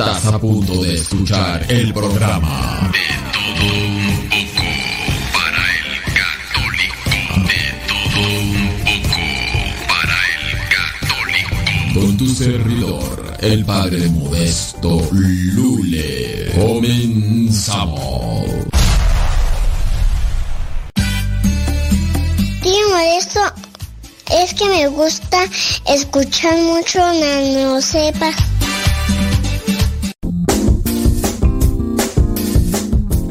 Estás a punto de escuchar el programa de todo un poco para el católico. De todo un poco para el católico. Con tu servidor, el padre modesto Lule. Comenzamos. Tío Modesto, es que me gusta escuchar mucho Nano Sepa.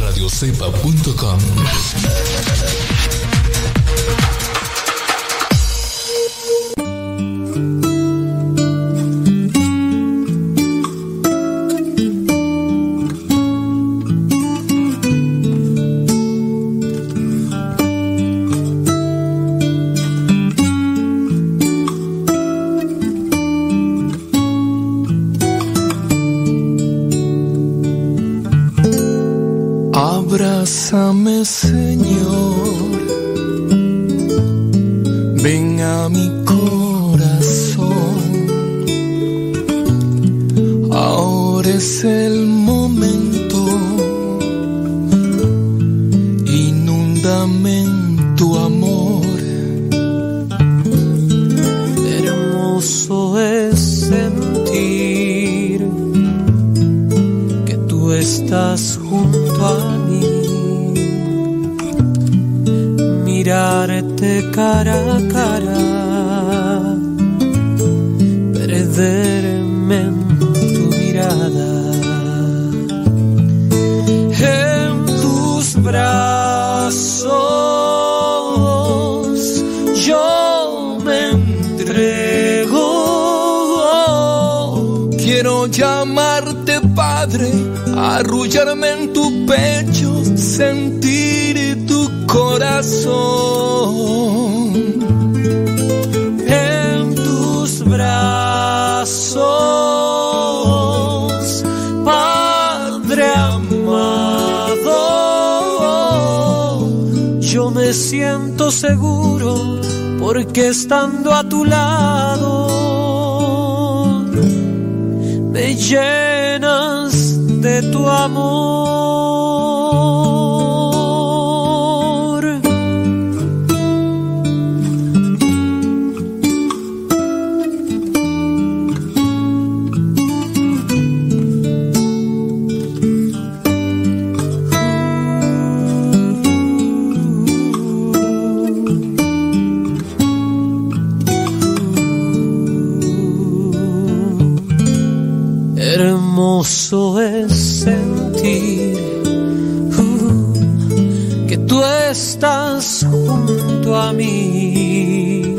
radiocepa.com porque estando a tu lado me llenas de tu amor. Hermoso es sentir uh, que tú estás junto a mí.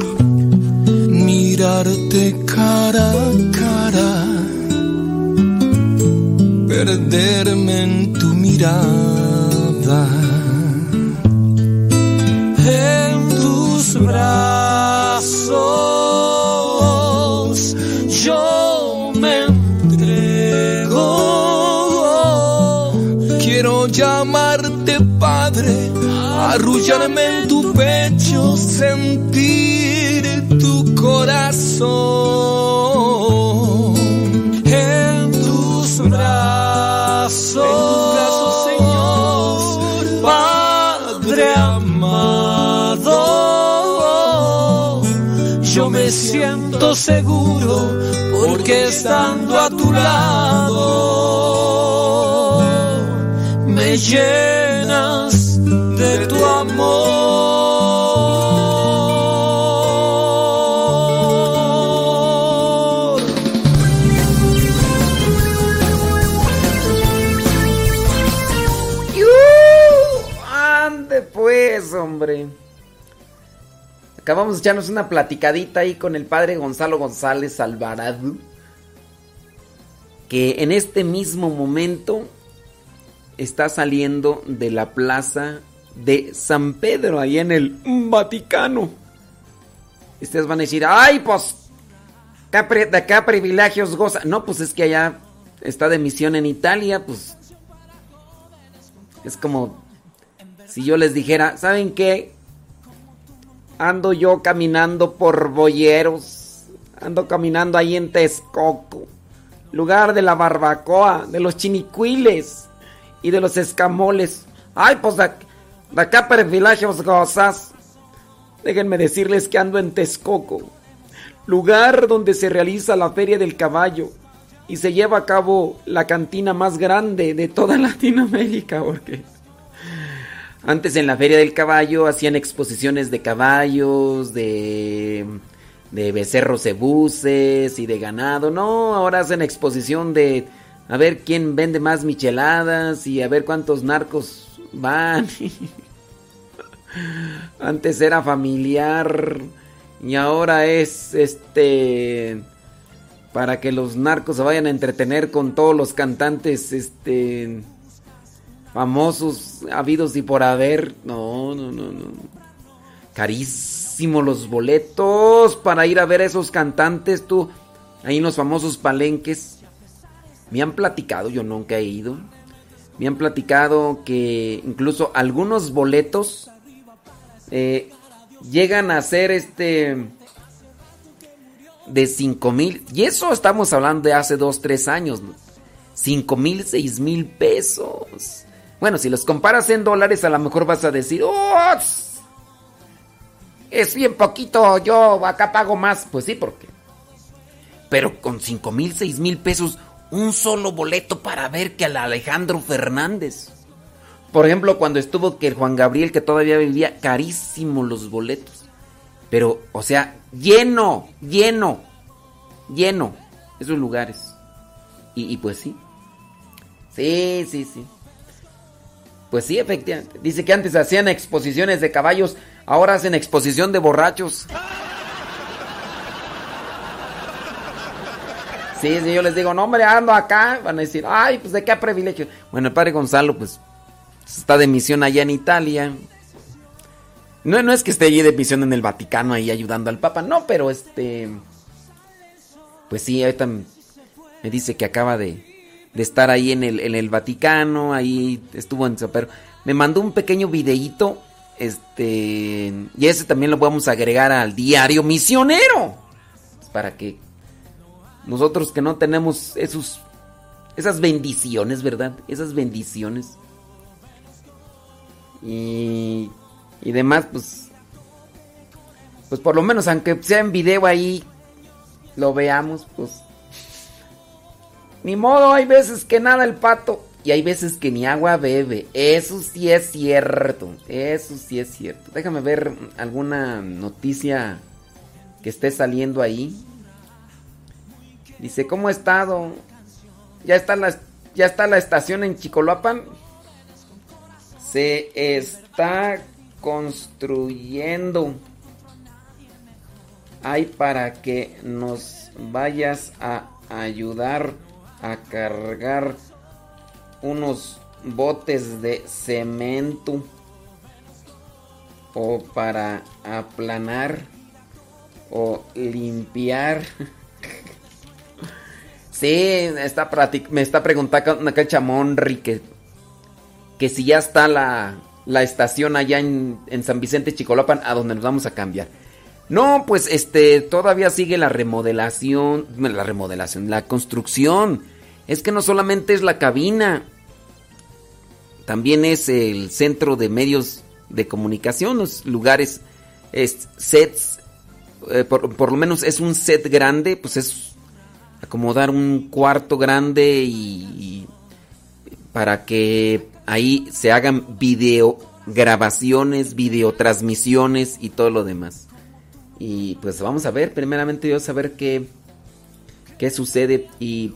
Mirarte cara a cara, perderme en tu mirada. En tus brazos arrullarme en tu pecho, sentir tu corazón. En tus brazos, Señor, Padre amado, yo me siento seguro porque estando a tu lado me llenas ¡Yu! ¡Ande pues, hombre! Acabamos de echarnos una platicadita ahí con el padre Gonzalo González Alvarado. Que en este mismo momento está saliendo de la plaza de San Pedro, ahí en el Vaticano. Ustedes van a decir, ¡ay, pues! ¿qué pri- ¿De qué privilegios goza? No, pues es que allá está de misión en Italia, pues. Es como si yo les dijera, ¿saben qué? Ando yo caminando por Boyeros. Ando caminando ahí en Texcoco. Lugar de la barbacoa, de los chinicuiles y de los escamoles. Ay, pues de, de acá privilegios gozas. Déjenme decirles que ando en Texcoco. Lugar donde se realiza la Feria del Caballo. Y se lleva a cabo la cantina más grande de toda Latinoamérica. Porque antes en la Feria del Caballo hacían exposiciones de caballos, de, de becerros cebuces y de ganado. No, ahora hacen exposición de a ver quién vende más micheladas y a ver cuántos narcos van. Antes era familiar y ahora es este para que los narcos se vayan a entretener con todos los cantantes este famosos habidos y por haber. No, no, no, no. Carísimos los boletos para ir a ver a esos cantantes, tú. Ahí en los famosos palenques. Me han platicado, yo nunca he ido. Me han platicado que incluso algunos boletos eh, llegan a ser este de 5 mil. Y eso estamos hablando de hace 2, 3 años. 5 mil, 6 mil pesos. Bueno, si los comparas en dólares, a lo mejor vas a decir, ¡Oh! Es bien poquito, yo acá pago más. Pues sí, porque. Pero con 5 mil, 6 mil pesos, un solo boleto para ver que al Alejandro Fernández. Por ejemplo, cuando estuvo que el Juan Gabriel, que todavía vivía, carísimo los boletos. Pero, o sea, lleno, lleno, lleno esos lugares. Y, y pues sí. Sí, sí, sí. Pues sí, efectivamente. Dice que antes hacían exposiciones de caballos, ahora hacen exposición de borrachos. Sí, sí, yo les digo, no, hombre, ando acá. Van a decir, ay, pues de qué privilegio. Bueno, el padre Gonzalo, pues, está de misión allá en Italia. No, no es que esté allí de misión en el Vaticano ahí ayudando al Papa, no, pero este. Pues sí, ahorita me dice que acaba de, estar ahí en el, Vaticano, ahí estuvo en pero Me mandó un pequeño videíto, este, y ese también lo vamos a agregar al diario misionero, para que nosotros que no tenemos esos, esas bendiciones, ¿verdad? Esas bendiciones. Y, y demás, pues, pues por lo menos, aunque sea en video ahí, lo veamos, pues. Ni modo, hay veces que nada el pato y hay veces que ni agua bebe. Eso sí es cierto. Eso sí es cierto. Déjame ver alguna noticia que esté saliendo ahí. Dice, ¿cómo ha estado? ¿Ya está la, ya está la estación en Chicoloapan? Se está construyendo. Hay para que nos vayas a ayudar a cargar unos botes de cemento o para aplanar o limpiar. Sí, está me está preguntando acá el chamón que, que si ya está la, la estación allá en, en, San Vicente Chicolapan a donde nos vamos a cambiar. No, pues este todavía sigue la remodelación, la remodelación, la construcción. Es que no solamente es la cabina, también es el centro de medios de comunicación, los lugares, es sets, eh, por, por, lo menos es un set grande, pues es acomodar un cuarto grande y, para que ahí se hagan video grabaciones, videotransmisiones y todo lo demás. Y pues vamos a ver, primeramente yo saber qué, qué sucede. Y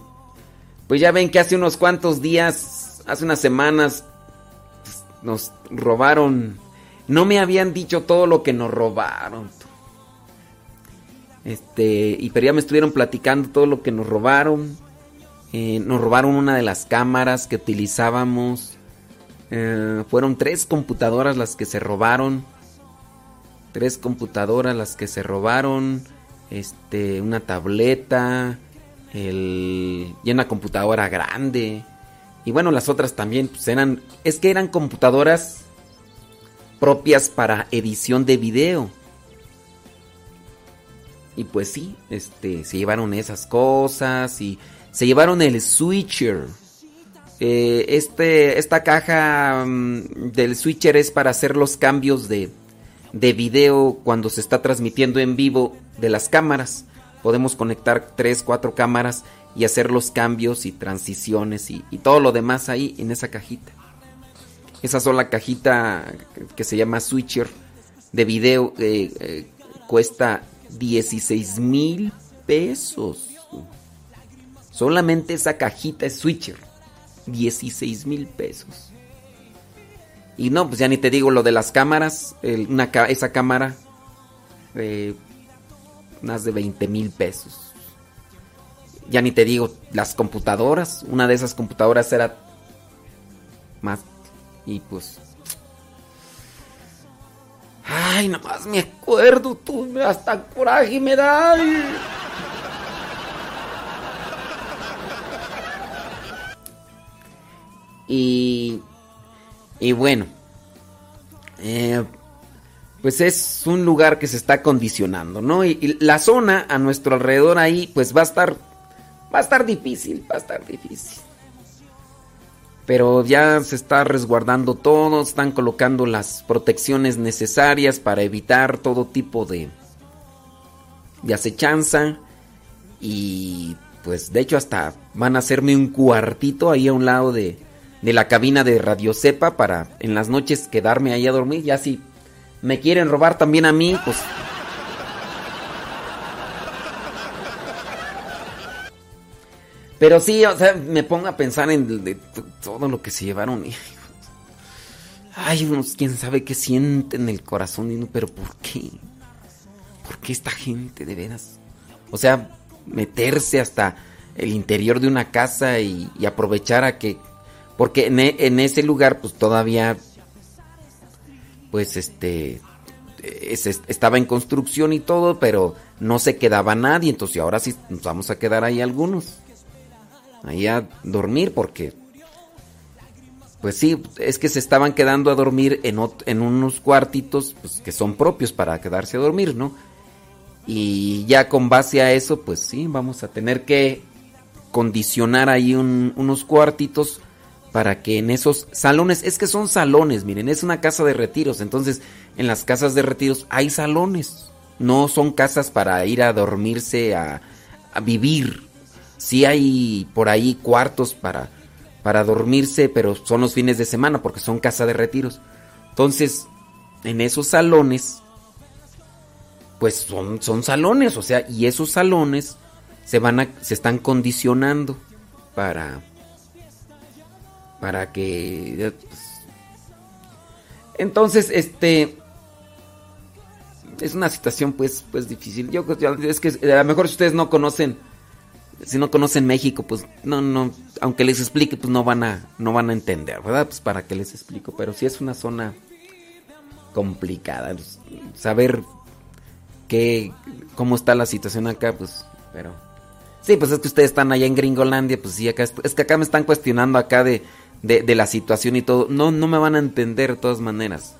pues ya ven que hace unos cuantos días, hace unas semanas, pues, nos robaron. No me habían dicho todo lo que nos robaron. Este, y pero ya me estuvieron platicando todo lo que nos robaron. Eh, nos robaron una de las cámaras que utilizábamos. Eh, fueron tres computadoras las que se robaron. Tres computadoras las que se robaron. Este, una tableta. El, y una computadora grande. Y bueno, las otras también pues eran. Es que eran computadoras propias para edición de video. Y pues sí, este, se llevaron esas cosas y se llevaron el switcher. Eh, este, esta caja mm, del switcher es para hacer los cambios de, de video cuando se está transmitiendo en vivo de las cámaras. Podemos conectar 3, 4 cámaras y hacer los cambios y transiciones y, todo lo demás ahí en esa cajita. Esa sola cajita que se llama switcher de video eh, eh, cuesta 16 mil pesos. Solamente esa cajita es switcher. 16 mil pesos. Y no, pues ya ni te digo lo de las cámaras. esa cámara. Eh, más de 20 mil pesos. Ya ni te digo las computadoras. Una de esas computadoras era más. Y pues Ay, nomás me acuerdo, tú, hasta coraje me da. Y, y bueno, eh, pues es un lugar que se está condicionando, ¿no? Y, la zona a nuestro alrededor ahí, pues va a estar, va a estar difícil, va a estar difícil. Pero ya se está resguardando todo, están colocando las protecciones necesarias para evitar todo tipo de, de acechanza. Y pues de hecho hasta van a hacerme un cuartito ahí a un lado de, de la cabina de Radio Cepa para en las noches quedarme ahí a dormir. Ya si me quieren robar también a mí, pues... Pero sí, o sea, me pongo a pensar en todo lo que se llevaron. Ay, unos, quién sabe qué siente en el corazón, pero ¿por qué? ¿Por qué esta gente de veras? O sea, meterse hasta el interior de una casa y, aprovechar a que porque en, en, ese lugar pues todavía pues este es, estaba en construcción y todo pero no se quedaba nadie entonces ahora sí nos vamos a quedar ahí algunos ahí a dormir porque pues sí es que se estaban quedando a dormir en, en unos cuartitos pues, que son propios para quedarse a dormir no y ya con base a eso, pues sí, vamos a tener que condicionar ahí un, unos cuartitos para que en esos salones, es que son salones, miren, es una casa de retiros, entonces en las casas de retiros hay salones, no son casas para ir a dormirse, a, a vivir. Sí hay por ahí cuartos para, para dormirse, pero son los fines de semana porque son casa de retiros. Entonces, en esos salones pues son, son salones, o sea, y esos salones se van a, se están condicionando para para que entonces este es una situación pues pues difícil. Yo es que a lo mejor si ustedes no conocen si no conocen México, pues no no aunque les explique pues no van a no van a entender, ¿verdad? Pues para que les explico, pero sí es una zona complicada pues, saber qué, cómo está la situación acá, pues, pero... Sí, pues es que ustedes están allá en Gringolandia, pues sí, acá es que acá me están cuestionando acá de, de, de, la situación y todo. No, no me van a entender de todas maneras.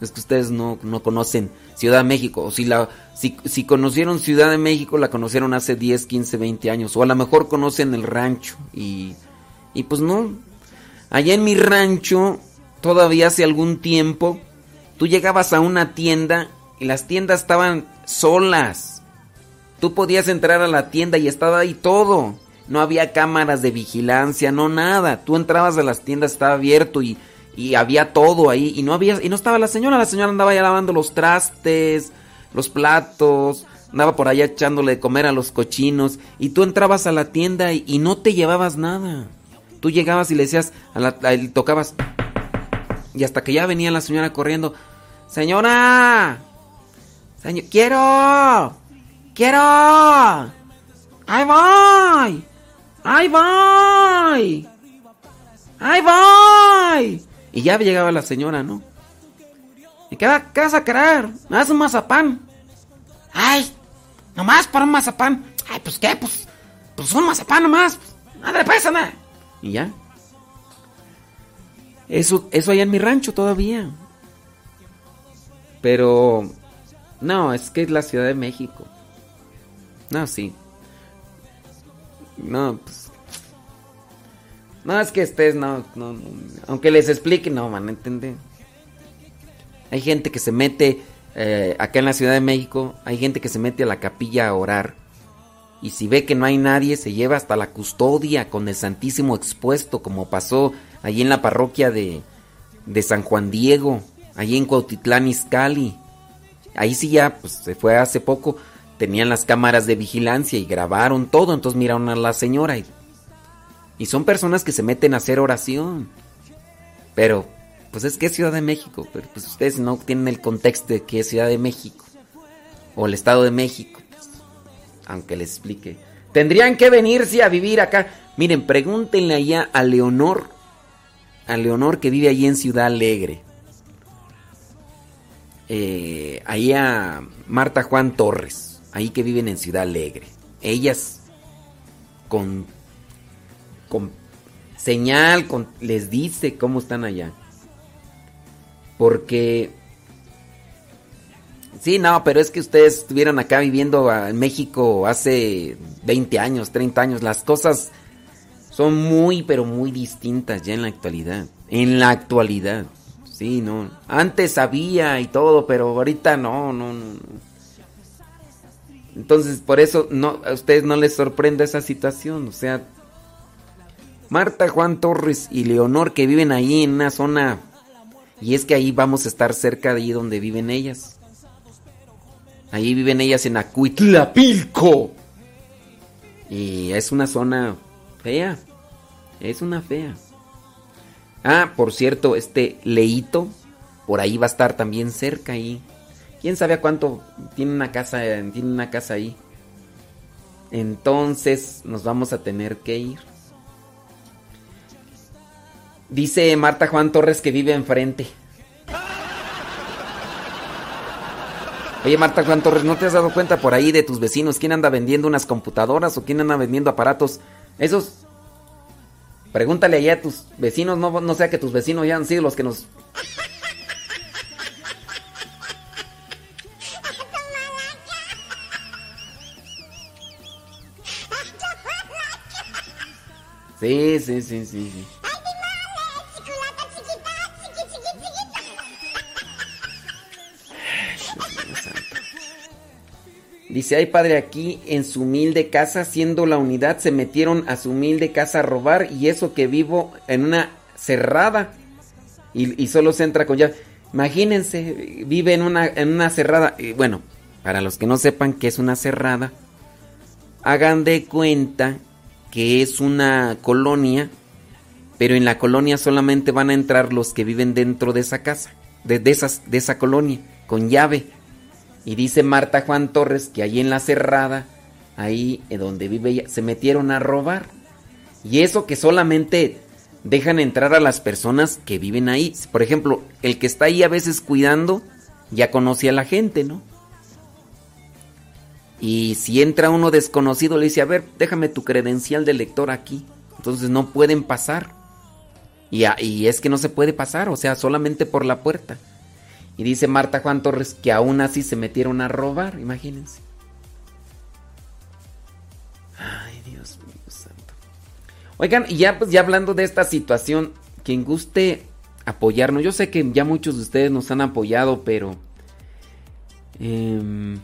Es que ustedes no, no conocen Ciudad de México. O si, la, si, si conocieron Ciudad de México, la conocieron hace 10, 15, 20 años. O a lo mejor conocen el rancho. Y, y pues no. Allá en mi rancho, todavía hace algún tiempo, tú llegabas a una tienda y las tiendas estaban solas. Tú podías entrar a la tienda y estaba ahí todo. No había cámaras de vigilancia, no nada. Tú entrabas a las tiendas, estaba abierto y, y había todo ahí. Y no había, y no estaba la señora, la señora andaba ya lavando los trastes, los platos, andaba por allá echándole de comer a los cochinos. Y tú entrabas a la tienda y, y no te llevabas nada. Tú llegabas y le decías, a la, a, tocabas. Y hasta que ya venía la señora corriendo, Señora, Señor, quiero, quiero, ahí voy, ahí voy, ahí voy. Y ya llegaba la señora, ¿no? ¿Y qué, qué vas a querer? ¿Me das un mazapán? Ay, nomás para un mazapán. Ay, pues qué, pues, pues un mazapán nomás. Madre, pues, anda. Y ya. Eso, eso allá en mi rancho todavía. Pero no, es que es la Ciudad de México. No, sí. No, pues. No, es que estés, no, no, no, Aunque les explique, no van a entender. Hay gente que se mete eh, acá en la Ciudad de México, hay gente que se mete a la capilla a orar. Y si ve que no hay nadie, se lleva hasta la custodia con el Santísimo expuesto, como pasó allí en la parroquia de, de San Juan Diego, allí en Cuautitlán Izcalli. Ahí sí ya, pues se fue hace poco, tenían las cámaras de vigilancia y grabaron todo, entonces miraron a la señora y, y son personas que se meten a hacer oración. Pero, pues es que es Ciudad de México, pero pues ustedes no tienen el contexto de que es Ciudad de México o el Estado de México, pues, aunque les explique. Tendrían que venirse a vivir acá. Miren, pregúntenle allá a Leonor, a Leonor que vive allí en Ciudad Alegre eh, ahí a Marta Juan Torres, ahí que viven en Ciudad Alegre. Ellas con, con señal, con, les dice cómo están allá. Porque... Sí, no, pero es que ustedes estuvieron acá viviendo en México hace 20 años, 30 años. Las cosas son muy, pero muy distintas ya en la actualidad. En la actualidad. Sí, no. Antes había y todo, pero ahorita no, no, no. Entonces, por eso no, a ustedes no les sorprende esa situación. O sea, Marta, Juan Torres y Leonor que viven ahí en una zona. Y es que ahí vamos a estar cerca de ahí donde viven ellas. Ahí viven ellas en Acuitlapilco. Y es una zona fea. Es una fea. Ah, por cierto, este Leito, por ahí va a estar también cerca ahí. ¿Quién sabe a cuánto tiene una casa, tiene una casa ahí? Entonces nos vamos a tener que ir. Dice Marta Juan Torres que vive enfrente. Oye Marta Juan Torres, ¿no te has dado cuenta por ahí de tus vecinos quién anda vendiendo unas computadoras o quién anda vendiendo aparatos? Esos Pregúntale allá a tus vecinos, no, sea que tus vecinos ya han sido los que nos... Sí, sí, sí, sí, sí. Dice, ay padre, aquí en su humilde casa, siendo la unidad, se metieron a su humilde casa a robar y eso que vivo en una cerrada y, solo se entra con llave. Imagínense, vive en una, en una cerrada. Y bueno, para los que no sepan qué es una cerrada, hagan de cuenta que es una colonia, pero en la colonia solamente van a entrar los que viven dentro de esa casa, de, de, esas, de esa colonia, con llave. Y dice Marta Juan Torres que ahí en la cerrada, ahí donde vive ella, se metieron a robar. Y eso que solamente dejan entrar a las personas que viven ahí. Por ejemplo, el que está ahí a veces cuidando, ya conoce a la gente, ¿no? Y si entra uno desconocido, le dice, a ver, déjame tu credencial de lector aquí. Entonces no pueden pasar. Y, y es que no se puede pasar, o sea, solamente por la puerta. Y dice Marta Juan Torres que aún así se metieron a robar, imagínense. Ay, Dios mío santo. Oigan, y ya pues ya hablando de esta situación, quien guste apoyarnos, yo sé que ya muchos de ustedes nos han apoyado, pero em,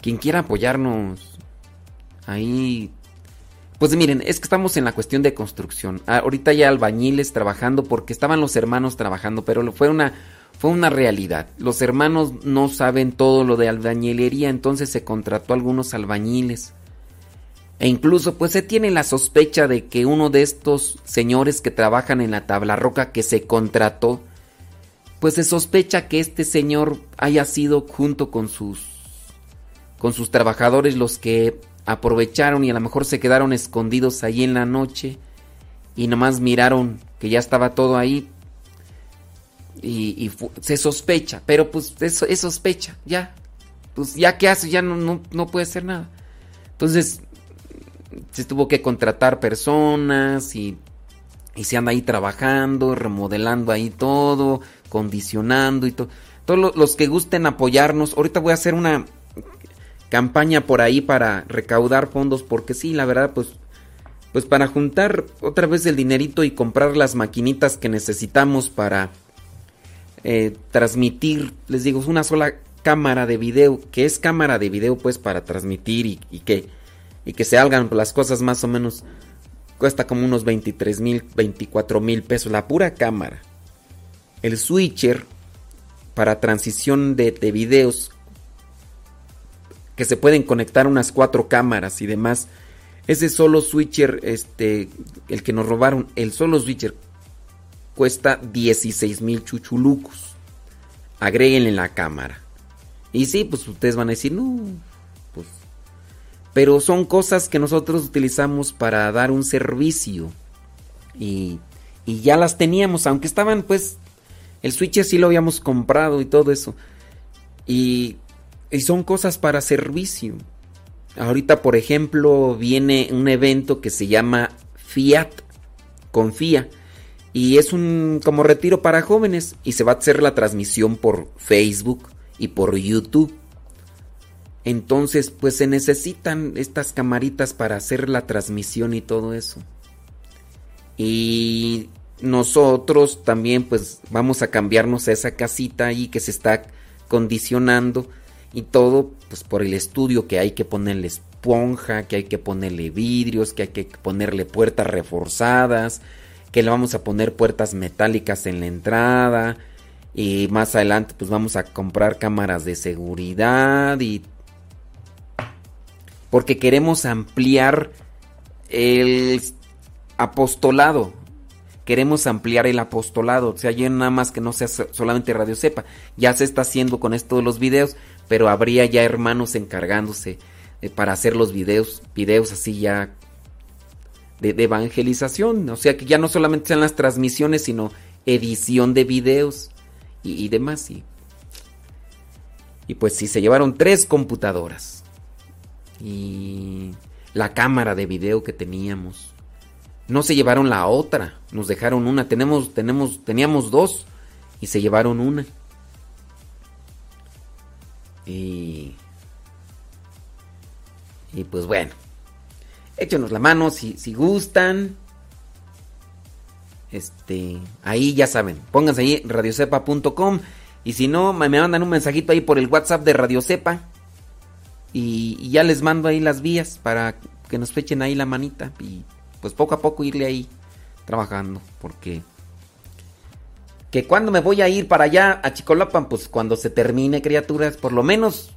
quien quiera apoyarnos ahí pues miren, es que estamos en la cuestión de construcción. Ah, ahorita ya albañiles trabajando porque estaban los hermanos trabajando, pero fue una fue una realidad. Los hermanos no saben todo lo de albañilería, entonces se contrató a algunos albañiles. E incluso pues se tiene la sospecha de que uno de estos señores que trabajan en la tabla roca que se contrató, pues se sospecha que este señor haya sido junto con sus con sus trabajadores los que aprovecharon y a lo mejor se quedaron escondidos ahí en la noche y nomás miraron que ya estaba todo ahí, y, se sospecha, pero pues eso es sospecha, ya. Pues ya que hace, ya no, no, puede hacer nada. Entonces, se tuvo que contratar personas y, y se anda ahí trabajando, remodelando ahí todo, condicionando y todo. Todos los que gusten apoyarnos, ahorita voy a hacer una campaña por ahí para recaudar fondos, porque sí, la verdad, pues, pues para juntar otra vez el dinerito y comprar las maquinitas que necesitamos para eh, transmitir, les digo, una sola cámara de video, que es cámara de video pues para transmitir y, que, y que se hagan las cosas más o menos, cuesta como unos 23 mil, 24 mil pesos, la pura cámara. El switcher para transición de, de videos que se pueden conectar unas cuatro cámaras y demás. Ese solo switcher, este, el que nos robaron, el solo switcher cuesta 16 mil chuchulucos. Agréguenle la cámara. Y sí, pues ustedes van a decir, no, pues... Pero son cosas que nosotros utilizamos para dar un servicio. Y, y ya las teníamos, aunque estaban pues... El switch sí lo habíamos comprado y todo eso. Y, y son cosas para servicio. Ahorita, por ejemplo, viene un evento que se llama Fiat confía. Y es un como retiro para jóvenes y se va a hacer la transmisión por Facebook y por YouTube. Entonces, pues se necesitan estas camaritas para hacer la transmisión y todo eso. Y nosotros también pues vamos a cambiarnos a esa casita ahí que se está condicionando y todo pues por el estudio que hay que ponerle esponja, que hay que ponerle vidrios, que hay que ponerle puertas reforzadas, que le vamos a poner puertas metálicas en la entrada y más adelante pues vamos a comprar cámaras de seguridad y porque queremos ampliar el apostolado. Queremos ampliar el apostolado. O sea, ya nada más que no sea solamente Radio Sepa. Ya se está haciendo con esto de los videos, pero habría ya hermanos encargándose eh, para hacer los videos, videos así ya de, evangelización. O sea, que ya no solamente sean las transmisiones, sino edición de videos y, demás. Y, y pues sí, se llevaron tres computadoras y la cámara de video que teníamos. No se llevaron la otra, nos dejaron una. Tenemos, tenemos, teníamos dos y se llevaron una. Y, y pues bueno, échenos la mano si, si gustan. Este, ahí ya saben, pónganse ahí radiocepa.com y si no, me mandan un mensajito ahí por el WhatsApp de Radiocepa y, ya les mando ahí las vías para que nos fechen ahí la manita y pues poco a poco irle ahí trabajando porque que cuando me voy a ir para allá a Chicolapan pues cuando se termine criaturas por lo menos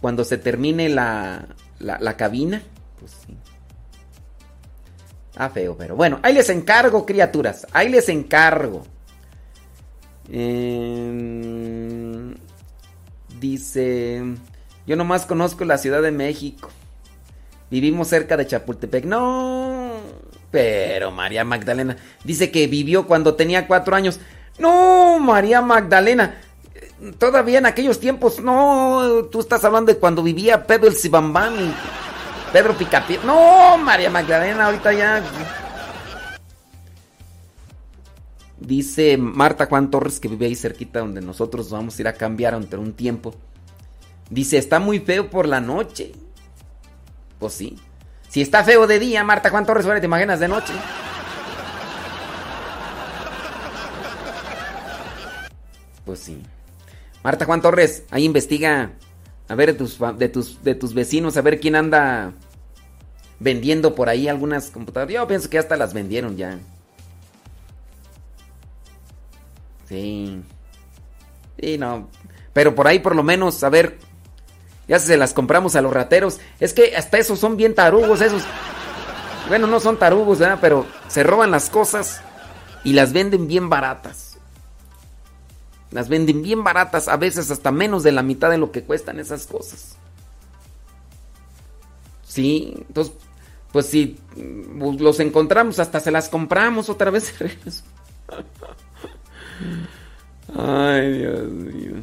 cuando se termine la, la, cabina pues sí Ah, feo, pero bueno, ahí les encargo, criaturas. Ahí les encargo. Em, dice. Yo nomás conozco la Ciudad de México. Vivimos cerca de Chapultepec. No, pero María Magdalena dice que vivió cuando tenía cuatro años. No, María Magdalena. Todavía en aquellos tiempos, no, tú estás hablando de cuando vivía Cibambán y Pedro Picapié. No, María Magdalena, ahorita ya. Dice Marta Juan Torres que vive ahí cerquita donde nosotros vamos a ir a cambiar entre un tiempo. Dice, está muy feo por la noche. Pues sí. Si está feo de día, Marta Juan Torres, te imaginas de noche. Pues sí. Marta Juan Torres, ahí investiga a ver de tus, de tus, de tus vecinos, a ver quién anda vendiendo por ahí algunas computadoras. Yo pienso que hasta las vendieron ya. Sí. Sí, no. Pero por ahí por lo menos, a ver, ya se las compramos a los rateros. Es que hasta esos son bien tarugos, esos. Bueno, no son tarugos, ¿verdad? Pero se roban las cosas y las venden bien baratas. Las venden bien baratas, a veces hasta menos de la mitad de lo que cuestan esas cosas. Sí, entonces, pues si los encontramos, hasta se las compramos otra vez. Ay, Dios mío.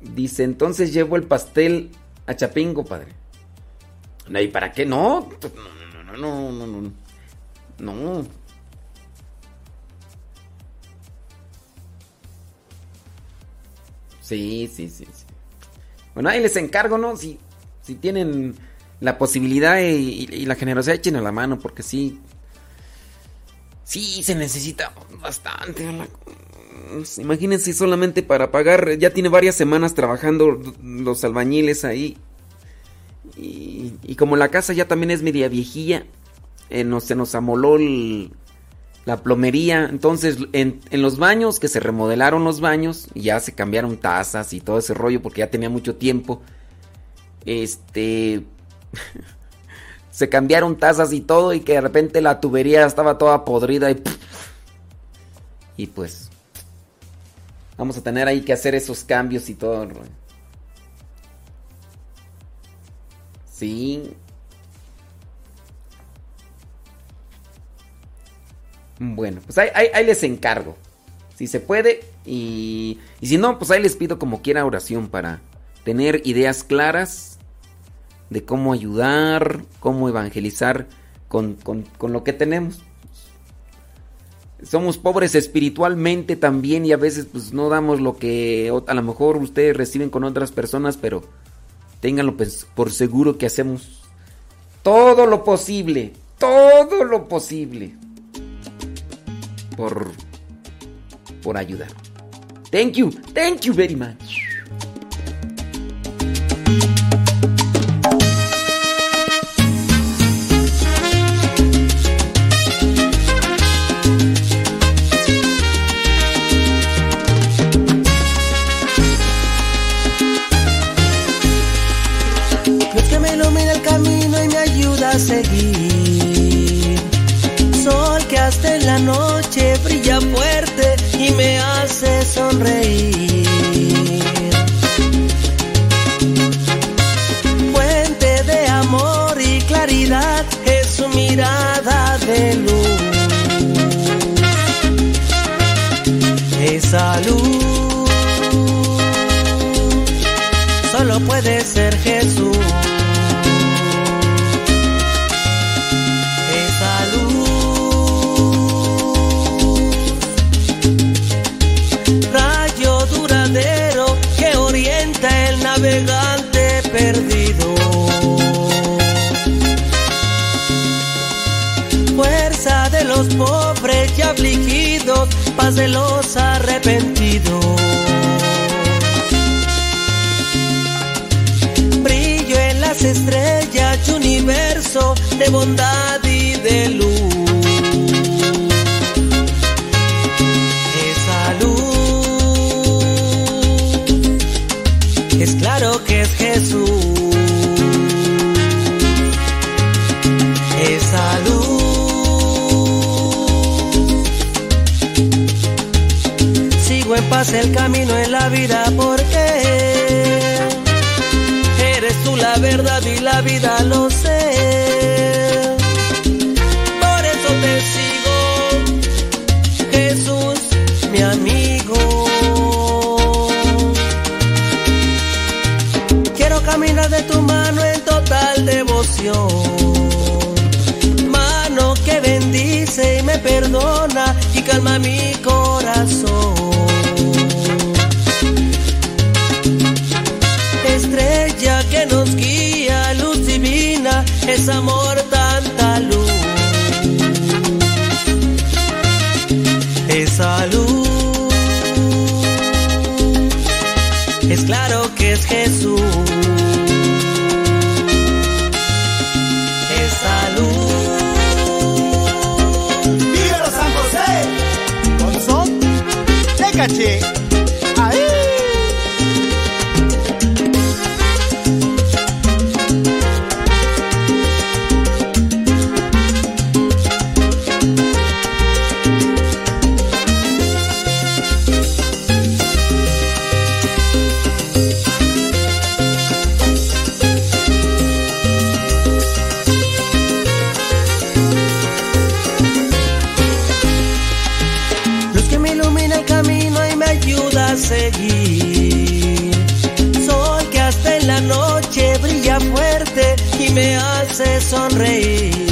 Dice, entonces llevo el pastel a Chapingo, padre. ¿Y para qué? No, no, no, no, no, no. Sí, sí, sí, sí. Bueno, ahí les encargo, ¿no? Si, si tienen la posibilidad y, y la generosidad, echen a la mano, porque sí, Sí, se necesita bastante. Imagínense solamente para pagar. Ya tiene varias semanas trabajando los albañiles ahí. Y, como la casa ya también es media viejilla, eh, se nos amoló la plomería. Entonces, en, en, los baños, que se remodelaron los baños, y ya se cambiaron tazas y todo ese rollo porque ya tenía mucho tiempo. Este. se cambiaron tazas y todo y que de repente la tubería estaba toda podrida y... Y pues... Vamos a tener ahí que hacer esos cambios y todo. Sí. Bueno, pues ahí, les encargo. Si se puede, Y, y si no, pues ahí les pido como quiera oración para tener ideas claras de cómo ayudar, cómo evangelizar con, con, con lo que tenemos. Somos pobres espiritualmente también y a veces pues no damos lo que a lo mejor ustedes reciben con otras personas, pero ténganlo pues, por seguro que hacemos todo lo posible, todo lo posible por por ayudar. Thank you, thank you very much. Sonreír. Fuente de amor y claridad es su mirada de luz. Esa luz solo puede ser los pobres y afligidos, paz de los arrepentidos. Brillo en las estrellas y universo de bondad y de luz. es claro que es Jesús. Paz el camino en la vida porque eres tú la verdad divina, es amor hace sonreír.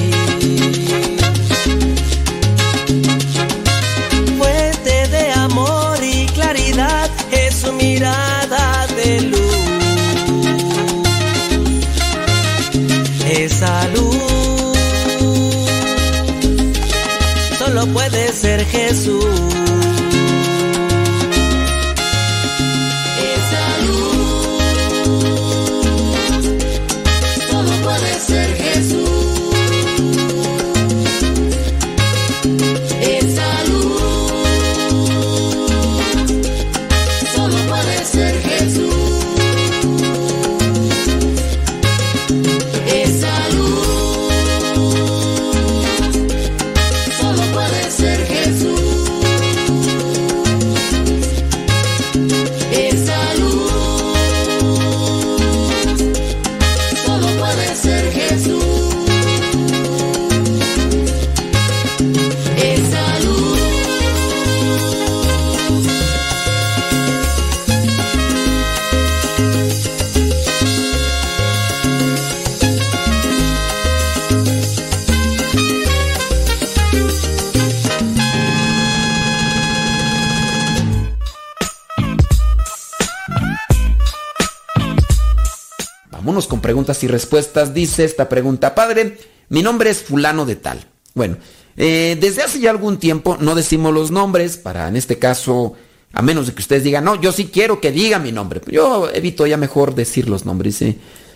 Y respuestas. Dice esta pregunta, padre, mi nombre es fulano de tal. Bueno, eh, desde hace ya algún tiempo no decimos los nombres para, en este caso, a menos de que ustedes digan, no, yo sí quiero que diga mi nombre. Yo evito ya mejor decir los nombres.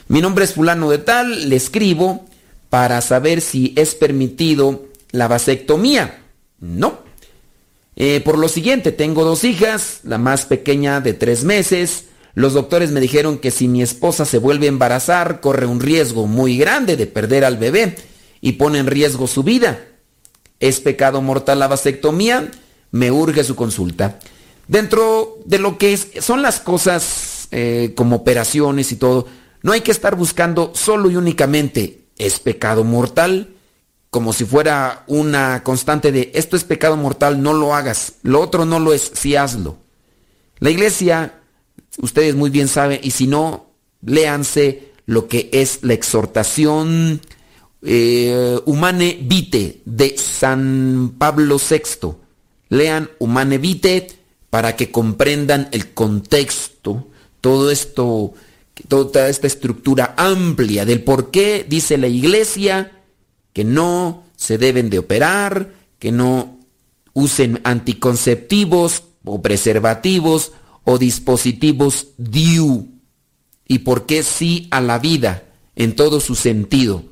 Mi nombre es fulano de tal, le escribo para saber si es permitido la vasectomía. No. Eh, por lo siguiente, tengo dos hijas, la más pequeña de tres meses. Los doctores me dijeron que si mi esposa se vuelve a embarazar, corre un riesgo muy grande de perder al bebé y pone en riesgo su vida. ¿Es pecado mortal la vasectomía? Me urge su consulta. Dentro de lo que son las cosas eh, como operaciones y todo, no hay que estar buscando solo y únicamente ¿es pecado mortal? Como si fuera una constante de esto es pecado mortal, no lo hagas. Lo otro no lo es, sí hazlo. La iglesia, ustedes muy bien saben, y si no, léanse lo que es la exhortación eh, Humane Vite de San Pablo VI. Lean Humane Vite para que comprendan el contexto, todo esto, toda esta estructura amplia del por qué dice la iglesia que no se deben de operar, que no usen anticonceptivos o preservativos o dispositivos DIU y por qué sí a la vida en todo su sentido.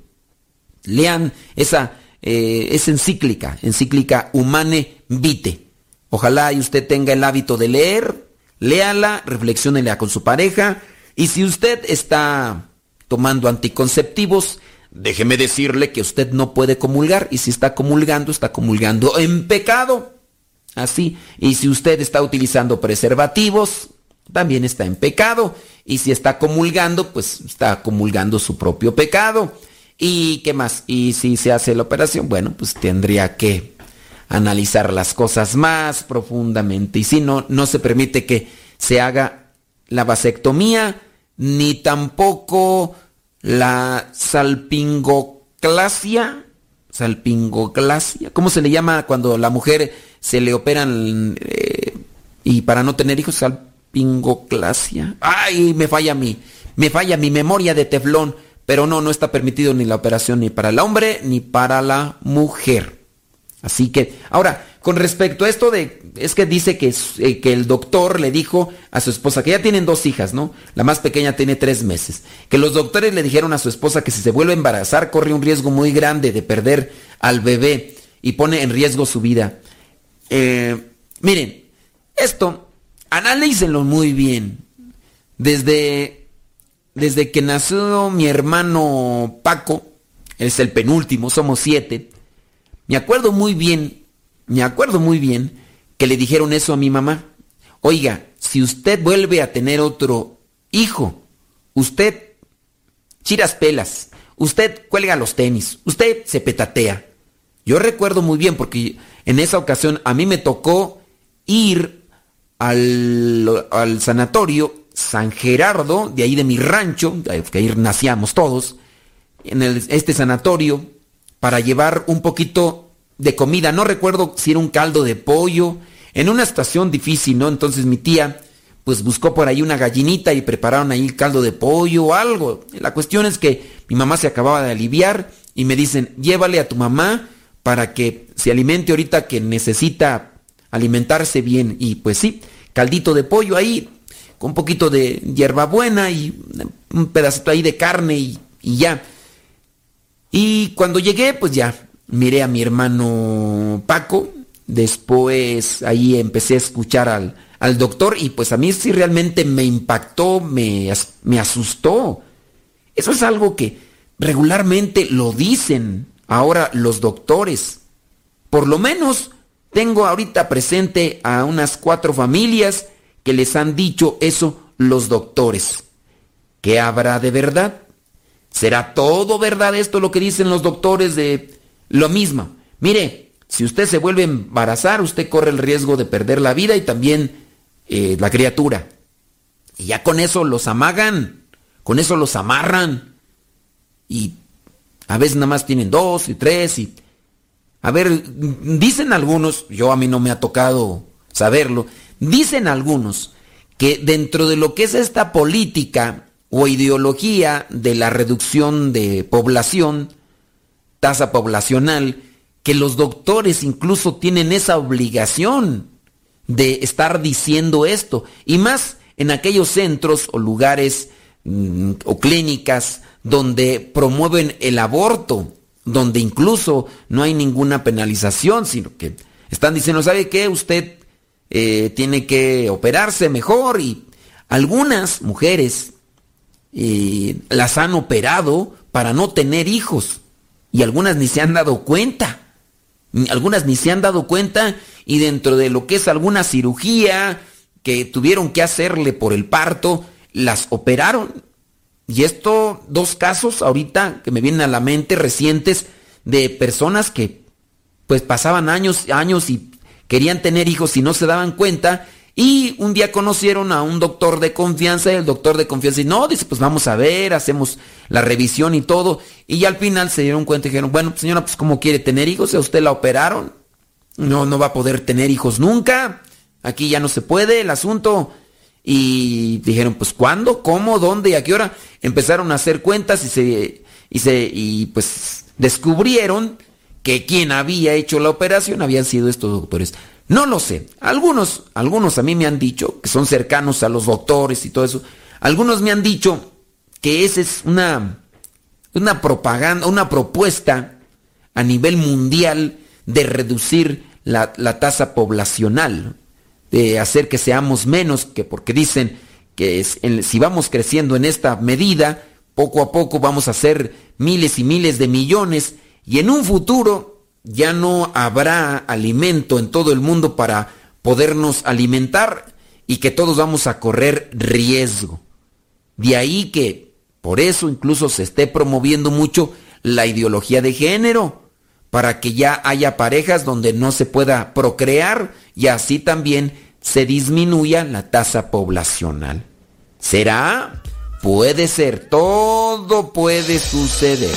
Lean esa, eh, esa encíclica, encíclica Humane Vite. Ojalá y usted tenga el hábito de leer, léala, reflexiónela con su pareja y si usted está tomando anticonceptivos, déjeme decirle que usted no puede comulgar y si está comulgando, está comulgando en pecado. Así. Y si usted está utilizando preservativos, también está en pecado. Y si está comulgando, pues está comulgando su propio pecado. ¿Y qué más? Y si se hace la operación, bueno, pues tendría que analizar las cosas más profundamente. Y si no, no se permite que se haga la vasectomía, ni tampoco la salpingoclasia. Salpingoclasia. ¿Cómo se le llama cuando la mujer se le operan eh, y para no tener hijos? Salpingoclasia. Ay, me falla mi, me falla mi memoria de teflón. Pero no, no está permitido ni la operación ni para el hombre ni para la mujer. Así que, ahora, con respecto a esto de, es que dice que, eh, que el doctor le dijo a su esposa, que ya tienen dos hijas, ¿no? La más pequeña tiene tres meses, que los doctores le dijeron a su esposa que si se vuelve a embarazar corre un riesgo muy grande de perder al bebé y pone en riesgo su vida. Eh, miren, esto, analícenlo muy bien. Desde desde que nació mi hermano Paco, es el penúltimo, somos siete, me acuerdo muy bien, me acuerdo muy bien que le dijeron eso a mi mamá. Oiga, si usted vuelve a tener otro hijo, usted chiras pelas, usted cuelga los tenis, usted se petatea. Yo recuerdo muy bien porque en esa ocasión a mí me tocó ir al, sanatorio San Gerardo, de ahí de mi rancho, que ahí nacíamos todos, en este sanatorio, para llevar un poquito de comida. No recuerdo si era un caldo de pollo, en una estación difícil, ¿no? Entonces mi tía, pues buscó por ahí una gallinita y prepararon ahí el caldo de pollo o algo. La cuestión es que mi mamá se acababa de aliviar y me dicen, llévale a tu mamá para que se alimente ahorita que necesita alimentarse bien. Y pues sí, caldito de pollo ahí, con un poquito de hierbabuena y un pedacito ahí de carne y, ya. Y cuando llegué, pues ya miré a mi hermano Paco, después ahí empecé a escuchar al, al doctor y pues a mí sí realmente me impactó, me, me asustó. Eso es algo que regularmente lo dicen ahora los doctores. Por lo menos tengo ahorita presente a unas cuatro familias que les han dicho eso los doctores. ¿Qué habrá de verdad? ¿Será todo verdad esto lo que dicen los doctores de lo mismo? Mire, si usted se vuelve a embarazar, usted corre el riesgo de perder la vida y también eh, la criatura. Y ya con eso los amagan, con eso los amarran. Y a veces nada más tienen dos y tres y... A ver, dicen algunos, yo a mí no me ha tocado saberlo, Dicen algunos que dentro de lo que es esta política o ideología de la reducción de población, tasa poblacional, que los doctores incluso tienen esa obligación de estar diciendo esto. Y más en aquellos centros o lugares mm, o clínicas donde promueven el aborto, donde incluso no hay ninguna penalización, sino que están diciendo, ¿sabe qué? Usted eh, tiene que operarse mejor y algunas mujeres eh, las han operado para no tener hijos y algunas ni se han dado cuenta. Algunas ni se han dado cuenta y dentro de lo que es alguna cirugía que tuvieron que hacerle por el parto, las operaron. Y esto, dos casos ahorita que me vienen a la mente recientes de personas que pues pasaban años, años y querían tener hijos y no se daban cuenta y un día conocieron a un doctor de confianza y el doctor de confianza dice, no, dice, pues vamos a ver, hacemos la revisión y todo. Y ya al final se dieron cuenta y dijeron, bueno, señora, pues ¿cómo quiere tener hijos? ¿A usted la operaron? No, no va a poder tener hijos nunca. Aquí ya no se puede el asunto. Y dijeron, pues ¿cuándo? ¿Cómo? ¿Dónde? ¿Y a qué hora? Empezaron a hacer cuentas y se, y se, y pues descubrieron que quien había hecho la operación habían sido estos doctores. No lo sé. Algunos, algunos a mí me han dicho, que son cercanos a los doctores y todo eso, algunos me han dicho que esa es una, una propaganda, una propuesta a nivel mundial de reducir la, tasa poblacional, de hacer que seamos menos, que porque dicen que si vamos creciendo en esta medida, poco a poco vamos a ser miles y miles de millones y en un futuro ya no habrá alimento en todo el mundo para podernos alimentar y que todos vamos a correr riesgo. De ahí que por eso incluso se esté promoviendo mucho la ideología de género, para que ya haya parejas donde no se pueda procrear y así también se disminuya la tasa poblacional. ¿Será? Puede ser, todo puede suceder.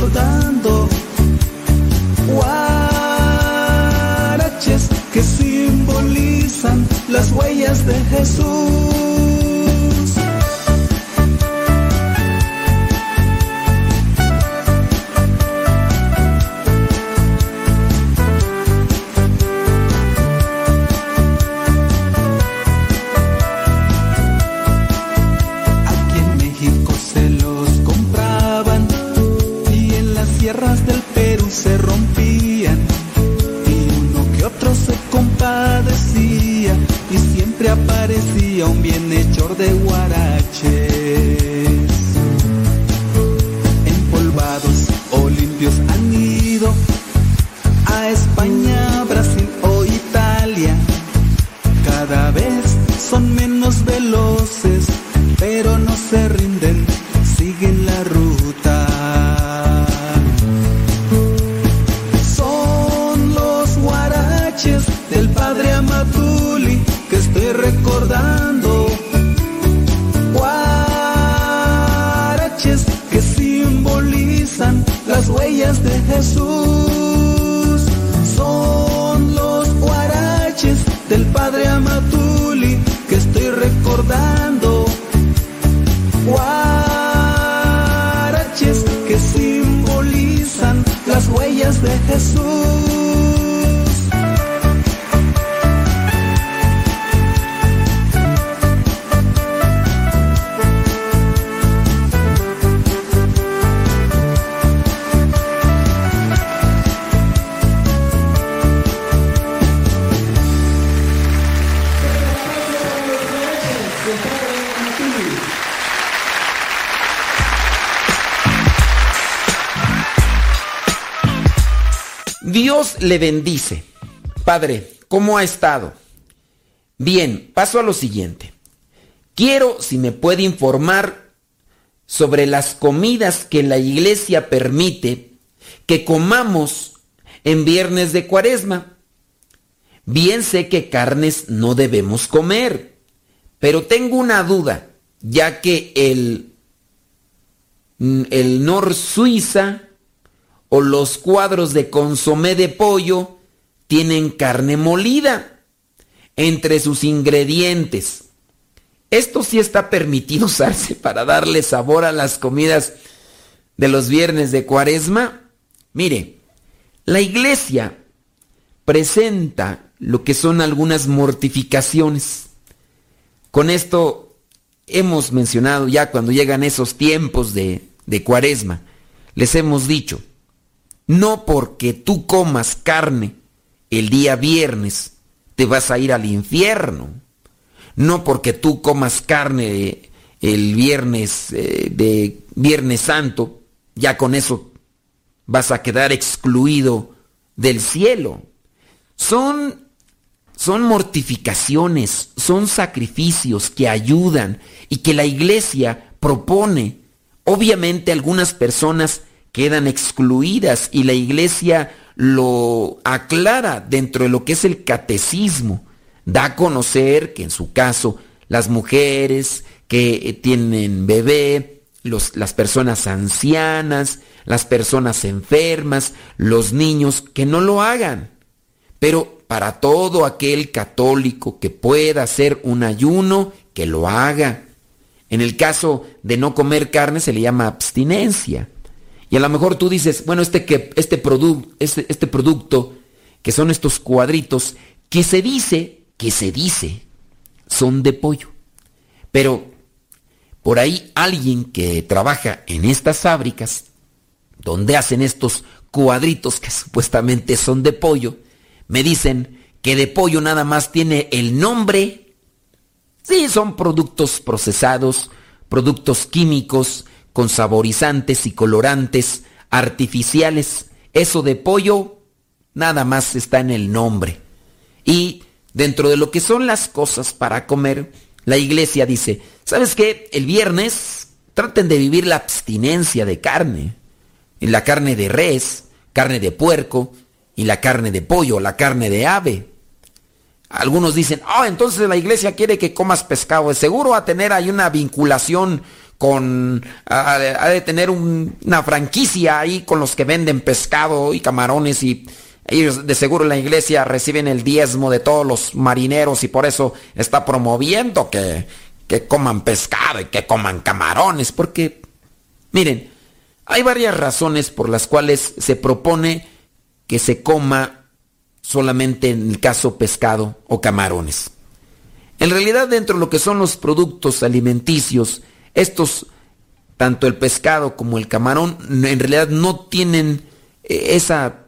recordando guaraches que simbolizan las huellas de Jesús. Le bendice. Padre, ¿cómo ha estado? Bien, paso a lo siguiente. Quiero, si me puede informar sobre las comidas que la iglesia permite que comamos en viernes de cuaresma. Bien sé que carnes no debemos comer, pero tengo una duda, ya que el, el Nor Suiza o los cuadros de consomé de pollo tienen carne molida entre sus ingredientes. Esto sí está permitido usarse para darle sabor a las comidas de los viernes de cuaresma. Mire, la iglesia presenta lo que son algunas mortificaciones. Con esto hemos mencionado ya cuando llegan esos tiempos de, de cuaresma, les hemos dicho, no porque tú comas carne el día viernes te vas a ir al infierno. No porque tú comas carne el viernes eh, de Viernes Santo, ya con eso vas a quedar excluido del cielo. Son, son mortificaciones, son sacrificios que ayudan y que la iglesia propone. Obviamente algunas personas quedan excluidas y la iglesia lo aclara dentro de lo que es el catecismo. Da a conocer que en su caso las mujeres que tienen bebé, las personas ancianas, las personas enfermas, los niños, que no lo hagan. Pero para todo aquel católico que pueda hacer un ayuno, que lo haga. En el caso de no comer carne se le llama abstinencia. Y a lo mejor tú dices, bueno, este, que, este, este, este producto, que son estos cuadritos, que se dice, que se dice, son de pollo. Pero por ahí alguien que trabaja en estas fábricas, donde hacen estos cuadritos que supuestamente son de pollo, me dicen que de pollo nada más tiene el nombre. Sí, son productos procesados, productos químicos, con saborizantes y colorantes artificiales. Eso de pollo nada más está en el nombre. Y dentro de lo que son las cosas para comer, la iglesia dice, ¿sabes qué? El viernes traten de vivir la abstinencia de carne. La carne de res, carne de puerco y la carne de pollo, la carne de ave. Algunos dicen, oh, entonces la iglesia quiere que comas pescado. seguro a tener ahí una vinculación con ha, de tener una franquicia ahí con los que venden pescado y camarones y ellos de seguro en la iglesia reciben el diezmo de todos los marineros y por eso está promoviendo que, que coman pescado y que coman camarones, porque miren, hay varias razones por las cuales se propone que se coma solamente en el caso pescado o camarones. En realidad dentro de lo que son los productos alimenticios, estos, tanto el pescado como el camarón, en realidad no tienen eh, esa,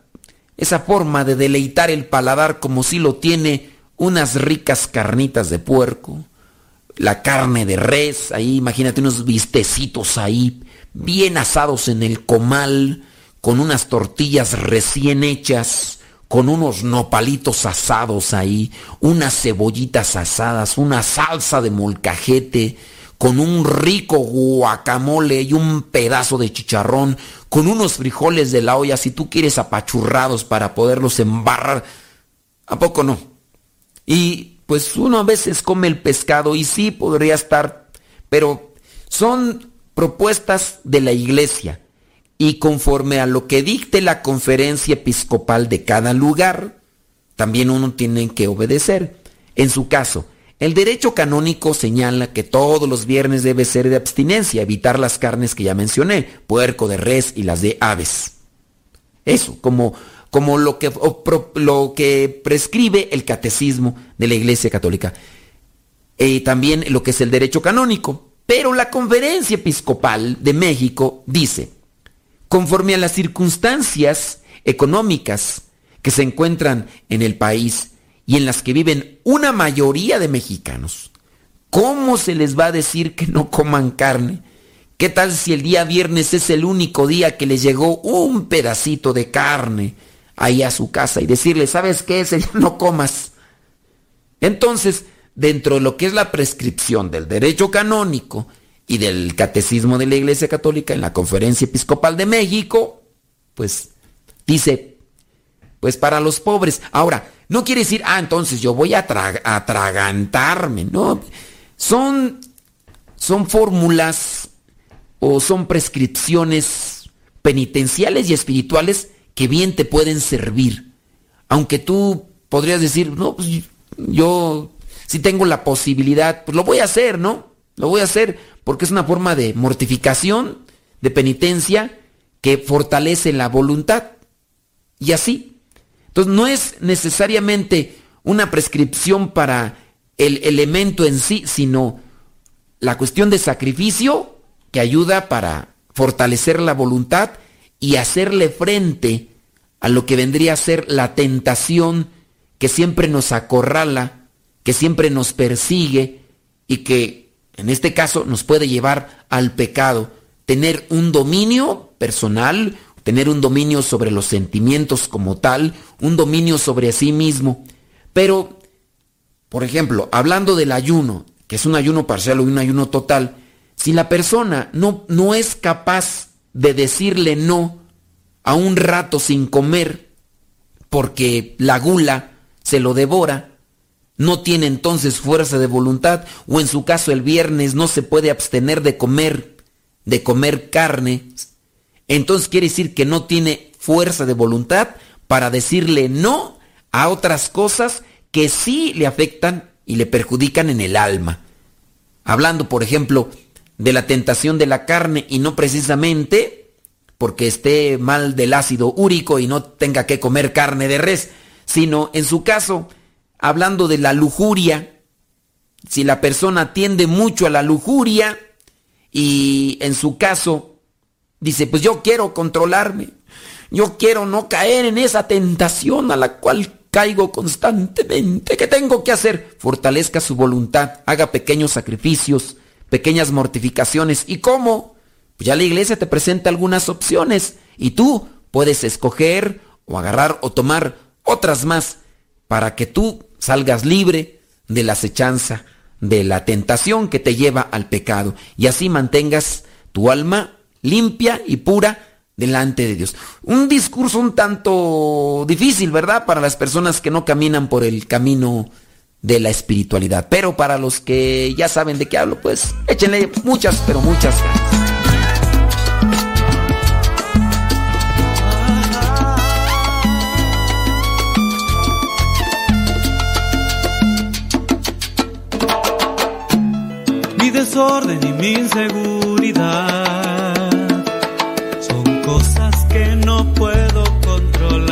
esa forma de deleitar el paladar como si lo tiene unas ricas carnitas de puerco, la carne de res, ahí imagínate unos vistecitos ahí, bien asados en el comal, con unas tortillas recién hechas, con unos nopalitos asados ahí, unas cebollitas asadas, una salsa de molcajete, con un rico guacamole y un pedazo de chicharrón, con unos frijoles de la olla, si tú quieres apachurrados para poderlos embarrar. ¿A poco no? Y pues uno a veces come el pescado y sí podría estar, pero son propuestas de la iglesia y conforme a lo que dicte la conferencia episcopal de cada lugar, también uno tiene que obedecer. En su caso, El derecho canónico señala que todos los viernes debe ser de abstinencia, evitar las carnes que ya mencioné, puerco de res y las de aves. Eso, como, como lo, que, lo que prescribe el catecismo de la Iglesia Católica. Y también lo que es el derecho canónico. Pero la Conferencia Episcopal de México dice, conforme a las circunstancias económicas que se encuentran en el país, y en las que viven una mayoría de mexicanos, ¿cómo se les va a decir que no coman carne? ¿Qué tal si el día viernes es el único día que les llegó un pedacito de carne ahí a su casa y decirle, ¿sabes qué? Ese no comas. Entonces, dentro de lo que es la prescripción del derecho canónico y del catecismo de la Iglesia Católica en la Conferencia Episcopal de México, pues dice, pues para los pobres. Ahora, no quiere decir, ah, entonces yo voy a atragantarme. No, son, son fórmulas o son prescripciones penitenciales y espirituales que bien te pueden servir. Aunque tú podrías decir, no, pues yo si tengo la posibilidad, pues lo voy a hacer, ¿no? Lo voy a hacer porque es una forma de mortificación, de penitencia, que fortalece la voluntad. Y así, entonces no es necesariamente una prescripción para el elemento en sí, sino la cuestión de sacrificio que ayuda para fortalecer la voluntad y hacerle frente a lo que vendría a ser la tentación que siempre nos acorrala, que siempre nos persigue y que en este caso nos puede llevar al pecado. Tener un dominio personal, tener un dominio sobre los sentimientos como tal, un dominio sobre sí mismo. Pero, por ejemplo, hablando del ayuno, que es un ayuno parcial o un ayuno total, si la persona no, no es capaz de decirle no a un rato sin comer, porque la gula se lo devora, no tiene entonces fuerza de voluntad, o en su caso el viernes no se puede abstener de comer, de comer carne, entonces quiere decir que no tiene fuerza de voluntad para decirle no a otras cosas que sí le afectan y le perjudican en el alma. Hablando, por ejemplo, de la tentación de la carne y no precisamente porque esté mal del ácido úrico y no tenga que comer carne de res, sino en su caso, hablando de la lujuria, si la persona tiende mucho a la lujuria y en su caso Dice, pues yo quiero controlarme. Yo quiero no caer en esa tentación a la cual caigo constantemente. ¿Qué tengo que hacer? Fortalezca su voluntad, haga pequeños sacrificios, pequeñas mortificaciones. ¿Y cómo? Pues ya la iglesia te presenta algunas opciones y tú puedes escoger o agarrar o tomar otras más para que tú salgas libre de la acechanza, de la tentación que te lleva al pecado y así mantengas tu alma limpia y pura delante de Dios. Un discurso un tanto difícil, ¿verdad? Para las personas que no caminan por el camino de la espiritualidad. Pero para los que ya saben de qué hablo, pues échenle muchas, pero muchas ganas. Mi desorden y mi inseguridad cosas.